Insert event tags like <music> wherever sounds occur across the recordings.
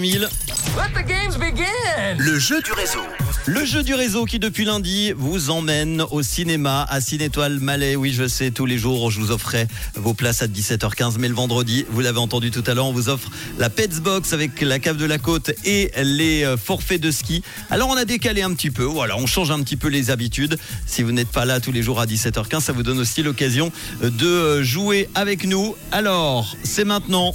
1000. Let the games begin! Le jeu du réseau. Le jeu du réseau qui depuis lundi vous emmène au cinéma à Cinétoile Malais. Oui, je sais, tous les jours je vous offrais vos places à 17h15, mais le vendredi, vous l'avez entendu tout à l'heure, on vous offre la Pets Box avec la cave de la côte et les euh, forfaits de ski. Alors on a décalé un petit peu, voilà, on change un petit peu les habitudes. Si vous n'êtes pas là tous les jours à 17h15, ça vous donne aussi l'occasion de euh, jouer avec nous. Alors, c'est maintenant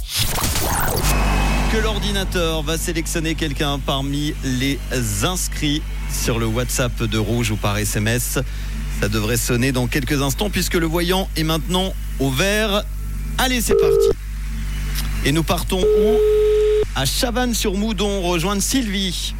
que l'ordinateur va sélectionner quelqu'un parmi les inscrits sur le WhatsApp de Rouge ou par SMS. Ça devrait sonner dans quelques instants puisque le voyant est maintenant au vert. Allez, c'est parti. Et nous partons où À Chavannes-sur-Moudon, rejoindre Sylvie.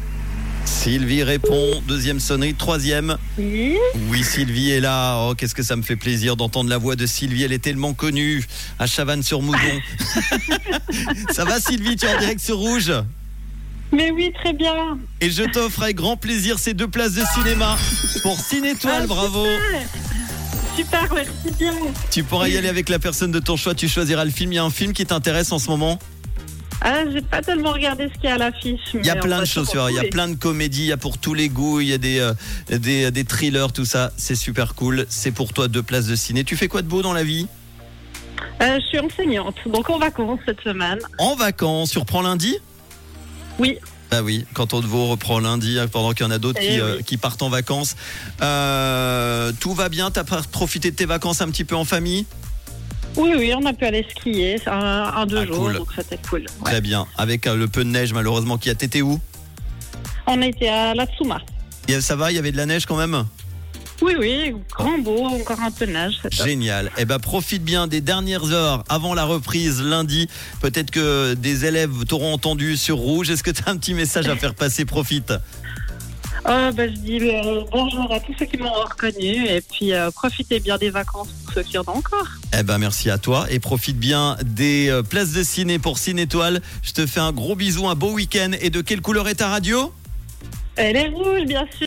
Sylvie répond, deuxième sonnerie, troisième. Oui, Oui, Sylvie est là. Oh, qu'est-ce que ça me fait plaisir d'entendre la voix de Sylvie. Elle est tellement connue à Chavannes-sur-Moudon. <laughs> ça va, Sylvie? Tu es en direct sur Rouge? Mais oui, très bien. Et je t'offre avec grand plaisir ces deux places de cinéma pour Cinétoile. Ah, Bravo. Super, merci bien. Tu pourras y aller avec la personne de ton choix. Tu choisiras le film. Il y a un film qui t'intéresse en ce moment? Ah, j'ai pas tellement regardé ce qu'il y a à l'affiche. Il y a plein de choses. Il y a plein de comédies. Il y a pour tous les goûts. Il y a des, euh, des, des thrillers, tout ça. C'est super cool. C'est pour toi deux places de ciné. Tu fais quoi de beau dans la vie? Euh, je suis enseignante, donc en vacances cette semaine. En vacances. Tu reprends lundi? Oui, Bah oui, quand on vous reprend lundi, hein, pendant qu'il y en a d'autres Eh qui, oui. euh, qui partent en vacances. Euh, tout va bien? T'as profité de tes vacances un petit peu en famille? Oui, oui, on a pu aller skier un, un deux Ah, jours, cool. donc c'était cool. Ouais. Très bien. Avec euh, le peu de neige malheureusement qu'il y a. T'étais où? On a été à la Tsuma. Et Ça va Il y avait de la neige quand même? Oui, oui, grand beau, encore un peu de neige. Génial. Eh ben profite bien des dernières heures avant la reprise lundi. Peut-être que des élèves t'auront entendu sur Rouge. Est-ce que tu as un petit message à faire passer? Profite. Euh, bah, je dis euh, bonjour à tous ceux qui m'ont reconnu et puis euh, profitez bien des vacances pour ceux qui en ont encore. Eh ben merci à toi et profite bien des euh, places de ciné pour Cinétoile. Je te fais un gros bisou, un beau week-end. Et de quelle couleur est ta radio? Elle est rouge, bien sûr.